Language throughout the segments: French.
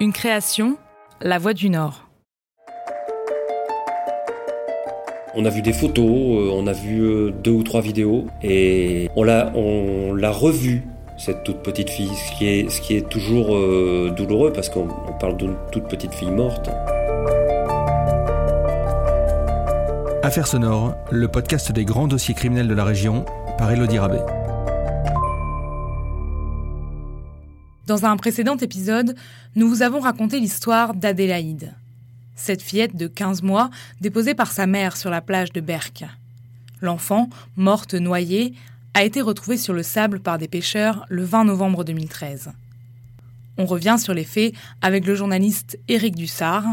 Une création, La Voix du Nord. On a vu des photos, euh, on a vu euh, deux ou trois vidéos et on l'a, on l'a revue cette toute petite fille, ce qui est, ce qui est toujours euh, douloureux parce qu'on parle d'une toute petite fille morte. Affaires sonores, le podcast des grands dossiers criminels de la région par Elodie Rabet. Dans un précédent épisode, nous vous avons raconté l'histoire d'Adélaïde, cette fillette de 15 mois déposée par sa mère sur la plage de Berck. L'enfant, morte noyée, a été retrouvée sur le sable par des pêcheurs le 20 novembre 2013. On revient sur les faits avec le journaliste Éric Dussard.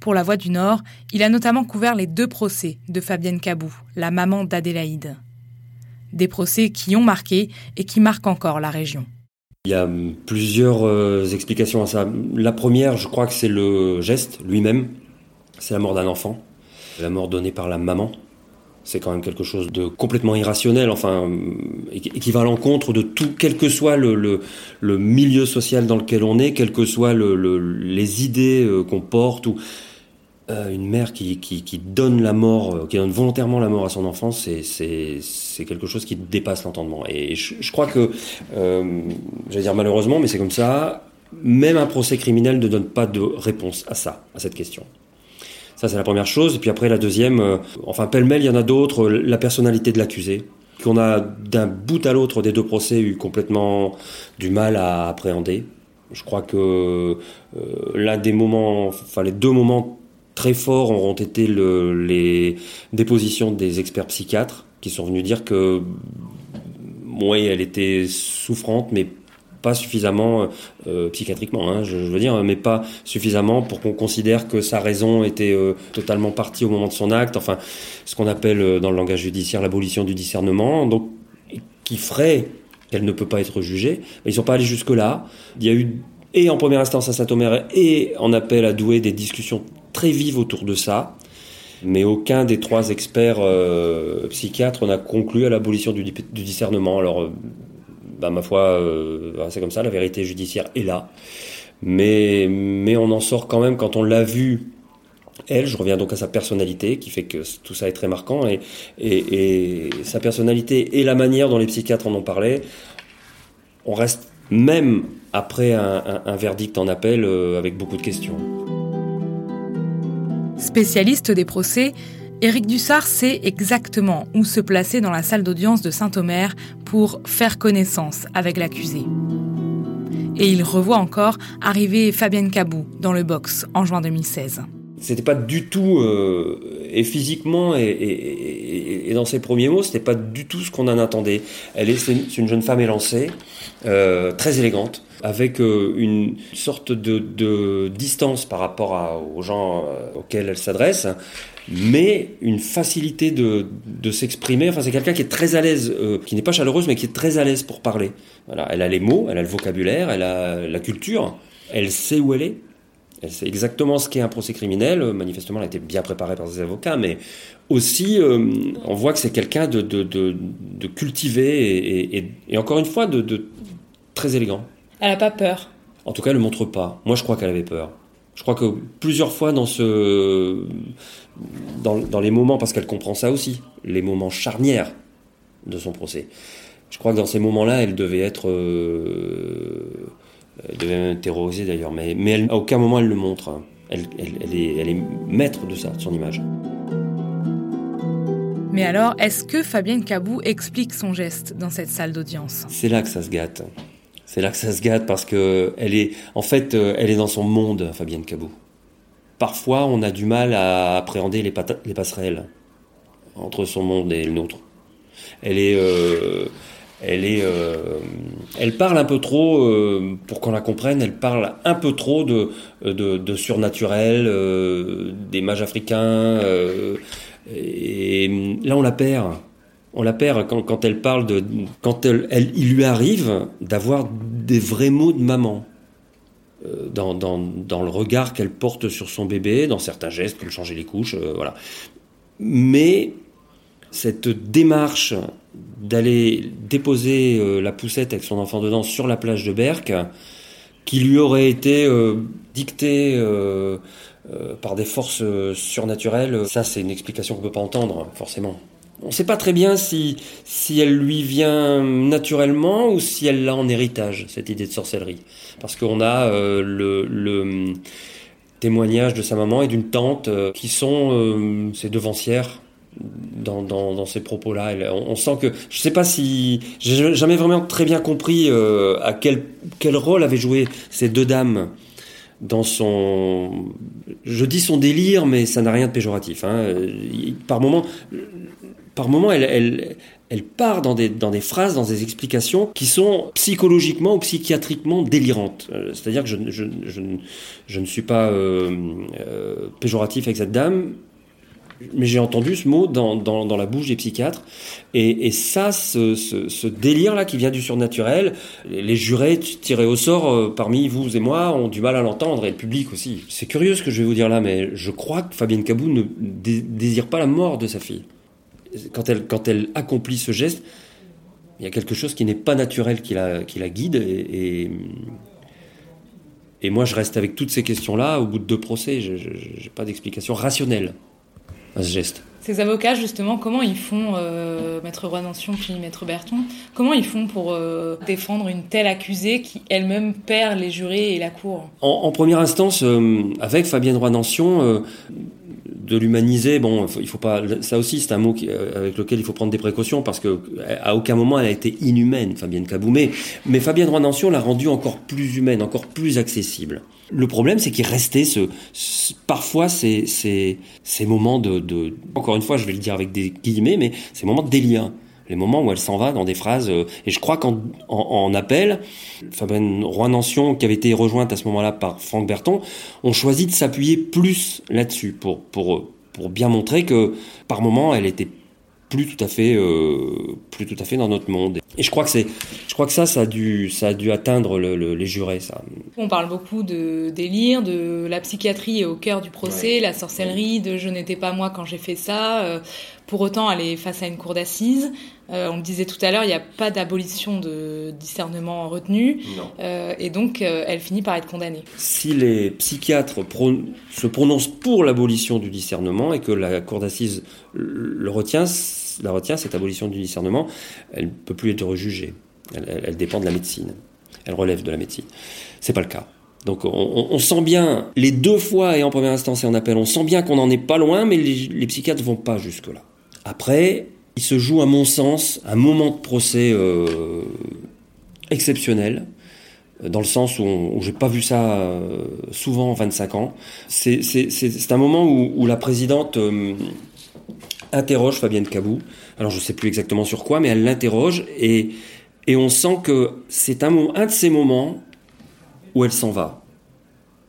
Pour La Voix du Nord, il a notamment couvert les deux procès de Fabienne Cabou, la maman d'Adélaïde. Des procès qui ont marqué et qui marquent encore la région. Il y a plusieurs euh, explications à ça. La première, je crois que c'est le geste lui-même. C'est la mort d'un enfant. La mort donnée par la maman. C'est quand même quelque chose de complètement irrationnel, enfin, et qui va à l'encontre de tout, quel que soit le, milieu social dans lequel on est, quelles que soient le, les idées euh, qu'on porte, ou euh, une mère qui, donne la mort, euh, qui donne volontairement la mort à son enfant, c'est, quelque chose qui dépasse l'entendement. Et je, crois que, euh, j'allais dire malheureusement, mais c'est comme ça, même un procès criminel ne donne pas de réponse à ça, à cette question. Ça, c'est la première chose. Et puis après, la deuxième, euh, enfin, pêle-mêle, il y en a d'autres, la personnalité de l'accusé, qu'on a d'un bout à l'autre des deux procès eu complètement du mal à appréhender. Je crois que l'un des moments, enfin, les deux moments très forts auront été le, les dépositions des experts psychiatres qui sont venus dire que, oui, elle était souffrante, mais pas suffisamment euh, psychiatriquement, hein, je, veux dire, mais pas suffisamment pour qu'on considère que sa raison était euh, totalement partie au moment de son acte. Enfin, ce qu'on appelle euh, dans le langage judiciaire l'abolition du discernement, donc qui ferait qu'elle ne peut pas être jugée? Mais ils sont pas allés jusque là. Il y a eu et en première instance à Saint-Omer et en appel à Douai des discussions très vives autour de ça. Mais aucun des trois experts euh, psychiatres n'a conclu à l'abolition du, discernement. Alors, bah, ma foi, euh, c'est comme ça, la vérité judiciaire est là. Mais, on en sort quand même quand on l'a vu. Elle, je reviens donc à sa personnalité, qui fait que tout ça est très marquant, et, sa personnalité et la manière dont les psychiatres en ont parlé, on reste même après un, verdict en appel euh, avec beaucoup de questions. Spécialiste des procès, Éric Dussard sait exactement où se placer dans la salle d'audience de Saint-Omer pour faire connaissance avec l'accusé. Et il revoit encore arriver Fabienne Cabou dans le box en juin 2016. C'était pas du tout, euh, et physiquement et, et, et, dans ses premiers mots, c'était pas du tout ce qu'on en attendait. Elle est, c'est une jeune femme élancée, euh, très élégante, avec euh, une sorte de, de, distance par rapport à, aux gens euh, auxquels elle s'adresse, mais une facilité de, de s'exprimer. Enfin, c'est quelqu'un qui est très à l'aise, euh, qui n'est pas chaleureuse, mais qui est très à l'aise pour parler. Voilà, elle a les mots, elle a le vocabulaire, elle a la culture, elle sait où elle est. Elle sait exactement ce qu'est un procès criminel. Manifestement, elle a été bien préparée par ses avocats, mais aussi, euh, on voit que c'est quelqu'un de, de, de, de, cultivé et, et, et, encore une fois, de, très élégant. Elle n'a pas peur. En tout cas, elle ne le montre pas. Moi, je crois qu'elle avait peur. Je crois que plusieurs fois dans ce, dans, dans les moments, parce qu'elle comprend ça aussi, les moments charnières de son procès. Je crois que dans ces moments-là, elle devait être, euh, elle devait même terroriser d'ailleurs, mais, mais elle, à aucun moment elle le montre. Elle, elle, elle, est, elle est maître de ça, de son image. Mais alors, est-ce que Fabienne Cabou explique son geste dans cette salle d'audience? C'est là que ça se gâte. C'est là que ça se gâte parce que elle est, en fait, elle est dans son monde, Fabienne Cabou. Parfois, on a du mal à appréhender les, les passerelles entre son monde et le nôtre. Elle est, euh, euh, elle parle un peu trop euh, pour qu'on la comprenne. Elle parle un peu trop de, surnaturel, euh, des mages africains. et là, on la perd on la perd quand, elle parle de quand elle, il lui arrive d'avoir des vrais mots de maman dans, dans, le regard qu'elle porte sur son bébé, dans certains gestes comme changer les couches, voilà. Mais cette démarche d'aller déposer euh, la poussette avec son enfant dedans sur la plage de Berck, qui lui aurait été dictée par des forces surnaturelles, ça c'est une explication qu'on ne peut pas entendre, forcément. On ne sait pas très bien si, si elle lui vient naturellement ou si elle l'a en héritage, cette idée de sorcellerie. Parce qu'on a le, le témoignage de sa maman et d'une tante qui sont ses devancières dans, ces propos-là. On, sent que je sais pas si j'ai jamais vraiment très bien compris euh, à quel quel rôle avaient joué ces deux dames dans son je dis son délire mais ça n'a rien de péjoratif hein. par moment par moment elle, elle part dans des, dans des phrases, dans des explications qui sont psychologiquement ou psychiatriquement délirantes. Euh, c'est-à-dire que je, je, je, je, ne suis pas euh, euh, péjoratif avec cette dame, mais j'ai entendu ce mot dans, dans, la bouche des psychiatres. Et, ça, ce délire-là qui vient du surnaturel, les, jurés tirés au sort euh, parmi vous et moi ont du mal à l'entendre, et le public aussi. C'est curieux ce que je vais vous dire là, mais je crois que Fabienne Cabou ne désire pas la mort de sa fille. Quand elle, quand elle accomplit ce geste, il y a quelque chose qui n'est pas naturel qui la, qui la guide, et, et et moi, je reste avec toutes ces questions-là au bout de deux procès. Je n'ai pas d'explication rationnelle à ce geste. Ces avocats, justement, comment ils font, euh, Maître Roy-Nantion puis Maître Berton, comment ils font pour euh, défendre une telle accusée qui elle-même perd les jurés et la cour? En, en, première instance, euh, avec Fabienne Roy-Nantion, euh, de l'humaniser, bon, il faut pas. Ça aussi, c'est un mot euh, avec lequel il faut prendre des précautions parce que à aucun moment elle a été inhumaine, Fabienne Kaboumé. Mais Fabienne Roy-Nantion l'a rendue encore plus humaine, encore plus accessible. Le problème, c'est qu'il restait ce, parfois ces, ces, ces moments de, de, encore une fois, je vais le dire avec des guillemets, mais ces moments de délire les moments où elle s'en va dans des phrases. Euh, et je crois qu'en en, en, appel, Fabienne Roy-Nantion, qui avait été rejointe à ce moment-là par Franck Berton, ont choisi de s'appuyer plus là-dessus pour, pour, pour bien montrer que par moment, elle était plus tout à fait euh, plus tout à fait dans notre monde et je crois que c'est je crois que ça ça a dû ça a dû atteindre le, le, les jurés ça on parle beaucoup de délire de la psychiatrie est au cœur du procès ouais. la sorcellerie de je n'étais pas moi quand j'ai fait ça euh, pour autant elle est face à une cour d'assises euh, on le disait tout à l'heure il n'y a pas d'abolition de discernement retenu euh, et donc euh, elle finit par être condamnée si les psychiatres pro se prononcent pour l'abolition du discernement et que la cour d'assises le retient la retient, cette abolition du discernement, elle ne peut plus être rejugée. Elle, elle, elle, dépend de la médecine. Elle relève de la médecine. C'est pas le cas. Donc on, on, sent bien, les deux fois et en première instance et en appel, on sent bien qu'on n'en est pas loin, mais les, les psychiatres ne vont pas jusque-là. Après, il se joue, à mon sens, un moment de procès euh, exceptionnel, dans le sens où, j'ai pas vu ça euh, souvent en 25 ans. C'est un moment où, où la présidente euh, interroge Fabienne Cabou. Alors je sais plus exactement sur quoi, mais elle l'interroge et, et on sent que c'est un de ces moments où elle s'en va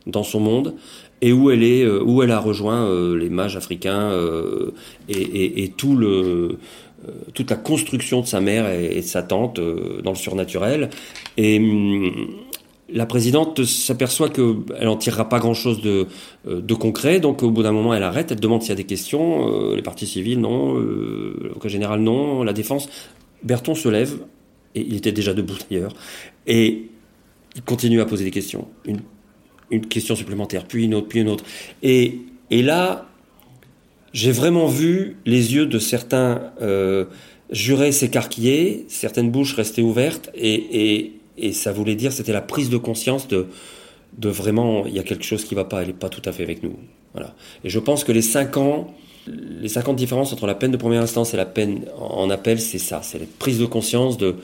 dans son monde et où elle est, euh, où elle a rejoint euh, les mages africains euh, et, tout le, toute la construction de sa mère et, de sa tante dans le surnaturel. Et hum, la présidente s'aperçoit qu'elle n'en tirera pas grand-chose de, concret, donc au bout d'un moment, elle arrête, elle demande s'il y a des questions, les partis civils, non, euh, l'avocat général, non, la défense. Berton se lève, et il était déjà debout d'ailleurs, et il continue à poser des questions, une, une question supplémentaire, puis une autre, puis une autre. Et, et là, j'ai vraiment vu les yeux de certains euh, jurés s'écarquiller, certaines bouches rester ouvertes, et, et et ça voulait dire c'était la prise de conscience de de vraiment il y a quelque chose qui va pas elle est pas tout à fait avec nous. Voilà. Et je pense que les cinq ans les 50 différences entre la peine de première instance et la peine en appel c'est ça. C'est la prise de conscience de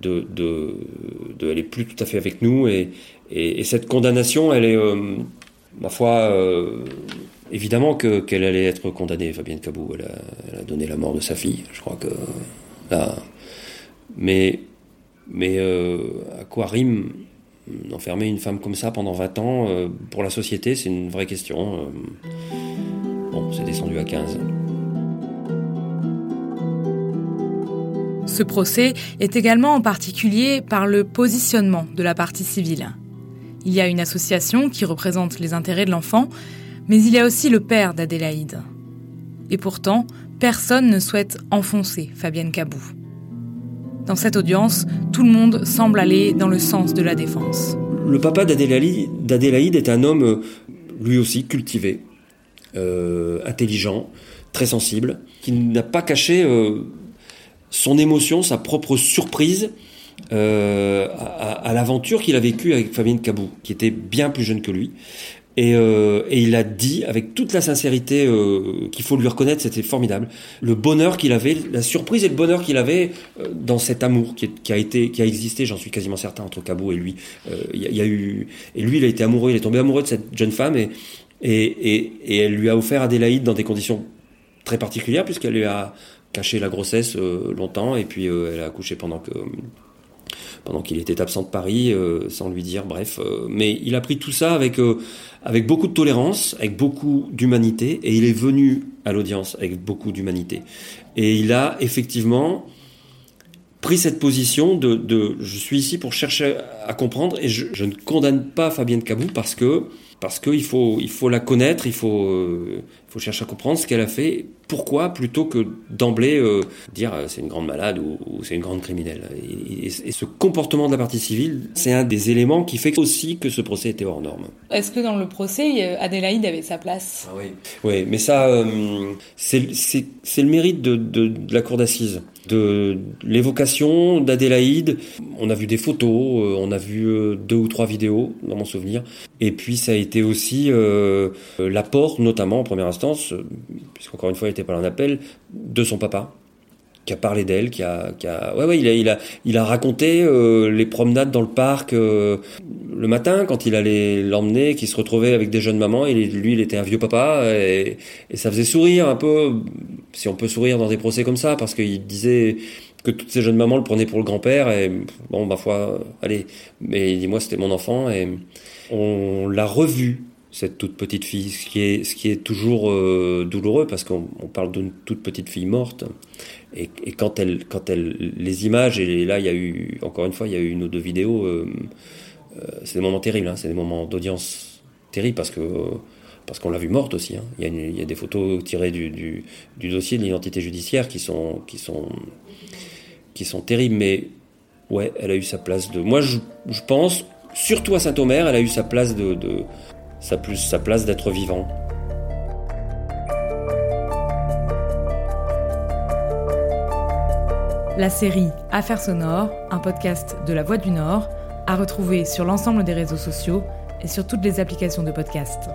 de, de, de plus tout à fait avec nous et, et, et cette condamnation elle est euh, ma foi euh, évidemment que qu'elle allait être condamnée Fabienne Cabou elle a, donné la mort de sa fille je crois que là mais mais euh, à quoi rime enfermer une femme comme ça pendant 20 ans pour la société? C'est une vraie question. Bon, c'est descendu à 15. Ce procès est également en particulier par le positionnement de la partie civile. Il y a une association qui représente les intérêts de l'enfant, mais il y a aussi le père d'Adélaïde. Et pourtant, personne ne souhaite enfoncer Fabienne Cabou. Dans cette audience, tout le monde semble aller dans le sens de la défense. Le papa d'Adélaïde est un homme, lui aussi, cultivé, euh, intelligent, très sensible, qui n'a pas caché euh, son émotion, sa propre surprise à, à l'aventure qu'il a vécue avec Fabienne Cabou, qui était bien plus jeune que lui. Euh, et, il a dit avec toute la sincérité euh, qu'il faut lui reconnaître, c'était formidable. Le bonheur qu'il avait, la surprise et le bonheur qu'il avait euh, dans cet amour qui, a été, qui a existé, j'en suis quasiment certain entre Cabot et lui. Il y, a eu et lui, il a été amoureux, il est tombé amoureux de cette jeune femme et et, et, elle lui a offert Adélaïde dans des conditions très particulières puisqu'elle lui a caché la grossesse longtemps et puis elle a accouché pendant que pendant qu'il était absent de Paris, euh, sans lui dire, bref. Euh, mais il a pris tout ça avec, euh, avec beaucoup de tolérance, avec beaucoup d'humanité, et il est venu à l'audience avec beaucoup d'humanité. Et il a effectivement pris cette position de, de, je suis ici pour chercher à comprendre, et je, je ne condamne pas Fabienne Cabou parce que parce qu'il faut, il faut la connaître, il faut, euh, faut chercher à comprendre ce qu'elle a fait, pourquoi, plutôt que d'emblée euh, dire euh, c'est une grande malade ou, c'est une grande criminelle. Et, ce comportement de la partie civile, c'est un des éléments qui fait aussi que ce procès était hors norme. Est-ce que dans le procès, Adélaïde avait sa place? Ah oui. oui, mais ça, c'est le mérite de, de, de la cour d'assises de l'évocation d'Adélaïde. On a vu des photos, on a vu deux ou trois vidéos dans mon souvenir. Et puis ça a été aussi euh, l'apport, notamment en première instance, euh, puisqu'encore une fois il n'était pas là en appel, de son papa, qui a parlé d'elle, qui a, qui a, ouais, ouais, il a, raconté euh, les promenades dans le parc le matin quand il allait l'emmener, qu'il se retrouvait avec des jeunes mamans et lui, il était un vieux papa et ça faisait sourire un peu, si on peut sourire dans des procès comme ça, parce qu'il disait que toutes ces jeunes mamans le prenaient pour le grand-père et bon, ma foi, allez, mais il dit moi c'était mon enfant et on l'a revue, cette toute petite fille, ce qui est, toujours euh, douloureux parce qu'on parle d'une toute petite fille morte. Et, quand elle, quand elle, les images, et là il y a eu, encore une fois, il y a eu une ou deux vidéos, euh, euh, c'est des moments terribles, hein, c'est des moments d'audience terribles parce que parce qu'on l'a vue morte aussi. Hein. Il, y a des photos tirées du, dossier de l'identité judiciaire qui sont, qui sont, qui sont terribles, mais ouais, elle a eu sa place de. Moi, je, je pense surtout à Saint-Omer, elle a eu sa place de, sa, plus, sa place d'être vivant. La série Affaires sonores, un podcast de La Voix du Nord, à retrouver sur l'ensemble des réseaux sociaux et sur toutes les applications de podcast.